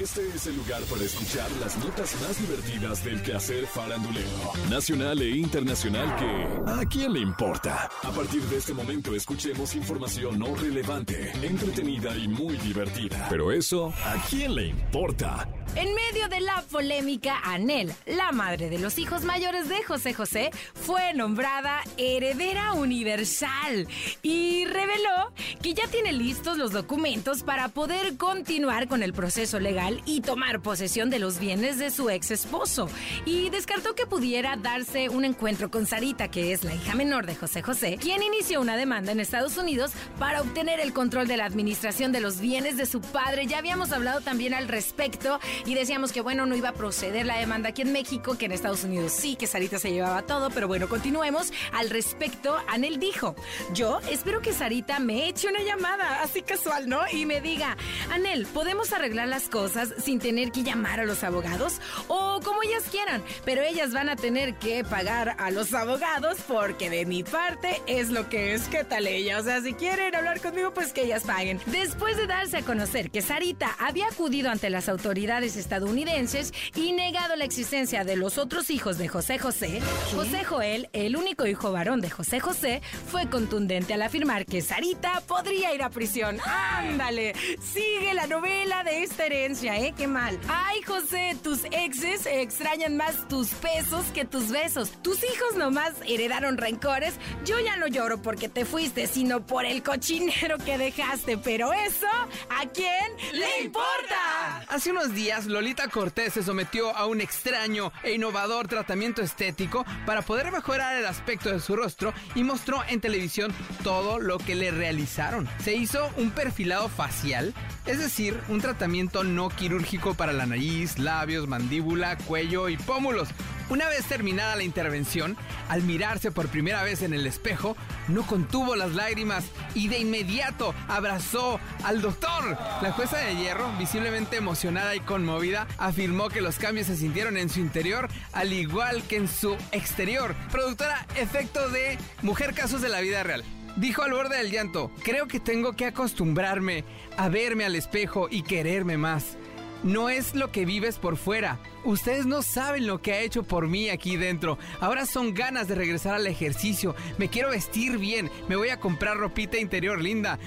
Este es el lugar para escuchar las notas más divertidas del quehacer farandulero, nacional e internacional que ¿a quién le importa? A partir de este momento escuchemos información no relevante, entretenida y muy divertida. Pero eso, ¿a quién le importa? En medio de la polémica, Anel, la madre de los hijos mayores de José José, fue nombrada heredera universal y reveló que ya tiene listos los documentos para poder continuar con el proceso legal y tomar posesión de los bienes de su ex esposo. Y descartó que pudiera darse un encuentro con Sarita, que es la hija menor de José José, quien inició una demanda en Estados Unidos para obtener el control de la administración de los bienes de su padre. Ya habíamos hablado también al respecto y decíamos que bueno, no iba a proceder la demanda aquí en México, que en Estados Unidos sí, que Sarita se llevaba todo, pero bueno, continuemos. Al respecto, Anel dijo, yo espero que Sarita me eche una llamada, así casual, ¿no? Y me diga, Anel, ¿podemos arreglar las cosas sin tener que llamar a los abogados? O como ellas quieran, pero ellas van a tener que pagar a los abogados porque de mi parte es lo que es, ¿qué tal ella? O sea, si quieren hablar conmigo, pues que ellas paguen. Después de darse a conocer que Sarita había acudido ante las autoridades estadounidenses y negado la existencia de los otros hijos de José José, José Joel, el único hijo varón de José José, fue contundente al afirmar que Sarita podría ir a prisión. ¡Ándale! Sigue la novela de esta herencia, ¿eh? ¡Qué mal! ¡Ay, José! Tus exes extrañan más tus pesos que tus besos. Tus hijos nomás heredaron rencores. Yo ya no lloro porque te fuiste, sino por el cochinero que dejaste. Pero eso, ¿a quién le importa? Hace unos días, Lolita Cortés se sometió a un extraño e innovador tratamiento estético para poder mejorar el aspecto de su rostro y mostró en televisión todo lo que le realizaron. Se hizo un perfilado facial, es decir, un tratamiento no quirúrgico para la nariz, labios, mandíbula, cuello y pómulos. Una vez terminada la intervención, al mirarse por primera vez en el espejo, no contuvo las lágrimas y de inmediato abrazó al doctor. La jueza de hierro, visiblemente emocionada y conmovida, afirmó que los cambios se sintieron en su interior al igual que en su exterior. Productora, efecto de Mujer Casos de la Vida Real. Dijo al borde del llanto, creo que tengo que acostumbrarme a verme al espejo y quererme más. No es lo que vives por fuera. Ustedes no saben lo que ha hecho por mí aquí dentro. Ahora son ganas de regresar al ejercicio. Me quiero vestir bien. Me voy a comprar ropita interior linda.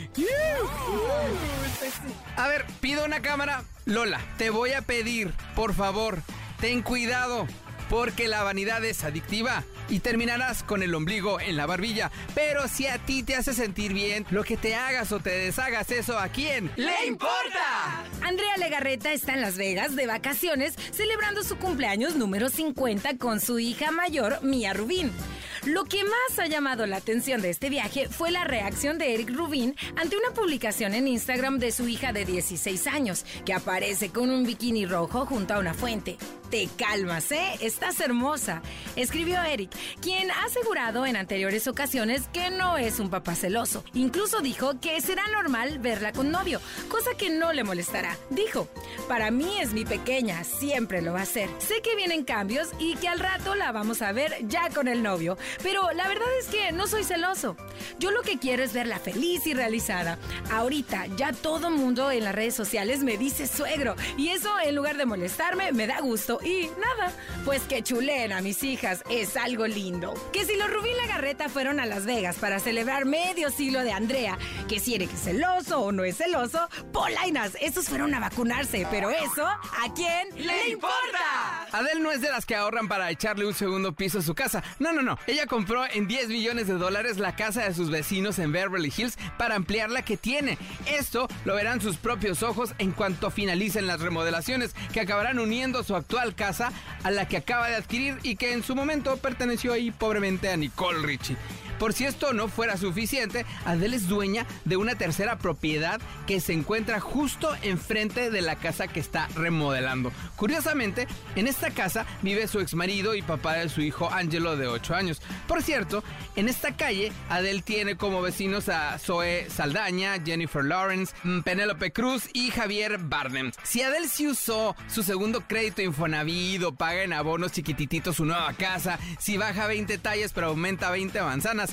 A ver, pido una cámara. Lola, te voy a pedir, por favor, ten cuidado. Porque la vanidad es adictiva y terminarás con el ombligo en la barbilla. Pero si a ti te hace sentir bien, lo que te hagas o te deshagas, eso a quién le importa. Andrea Legarreta está en Las Vegas de vacaciones celebrando su cumpleaños número 50 con su hija mayor, Mia Rubín. Lo que más ha llamado la atención de este viaje fue la reacción de Eric Rubin ante una publicación en Instagram de su hija de 16 años, que aparece con un bikini rojo junto a una fuente. Te calmas, ¿eh? Estás hermosa, escribió Eric, quien ha asegurado en anteriores ocasiones que no es un papá celoso. Incluso dijo que será normal verla con novio, cosa que no le molestará. Dijo, para mí es mi pequeña, siempre lo va a hacer. Sé que vienen cambios y que al rato la vamos a ver ya con el novio, pero la verdad es que no soy celoso. Yo lo que quiero es verla feliz y realizada. Ahorita ya todo mundo en las redes sociales me dice suegro y eso en lugar de molestarme me da gusto y nada, pues que chulen a mis hijas es algo lindo. Que si los Rubí Lagarreta fueron a Las Vegas para celebrar medio siglo de Andrea, que si eres celoso o no es celoso, polainas, esos fueron a vacunarse, pero eso, ¿a quién le importa? Adele no es de las que ahorran para echarle un segundo piso a su casa. No, no, no. Ella compró en 10 millones de dólares la casa de sus vecinos en Beverly Hills para ampliar la que tiene. Esto lo verán sus propios ojos en cuanto finalicen las remodelaciones que acabarán uniendo su actual casa a la que acaba de adquirir y que en su momento perteneció ahí pobremente a Nicole Richie. Por si esto no fuera suficiente, Adele es dueña de una tercera propiedad que se encuentra justo enfrente de la casa que está remodelando. Curiosamente, en esta casa vive su exmarido y papá de su hijo Angelo de 8 años. Por cierto, en esta calle, Adele tiene como vecinos a Zoe Saldaña, Jennifer Lawrence, mm, Penélope Cruz y Javier Bardem. Si Adele sí usó su segundo crédito Infonavit o paga en abonos chiquitititos su nueva casa, si baja 20 tallas pero aumenta 20 manzanas,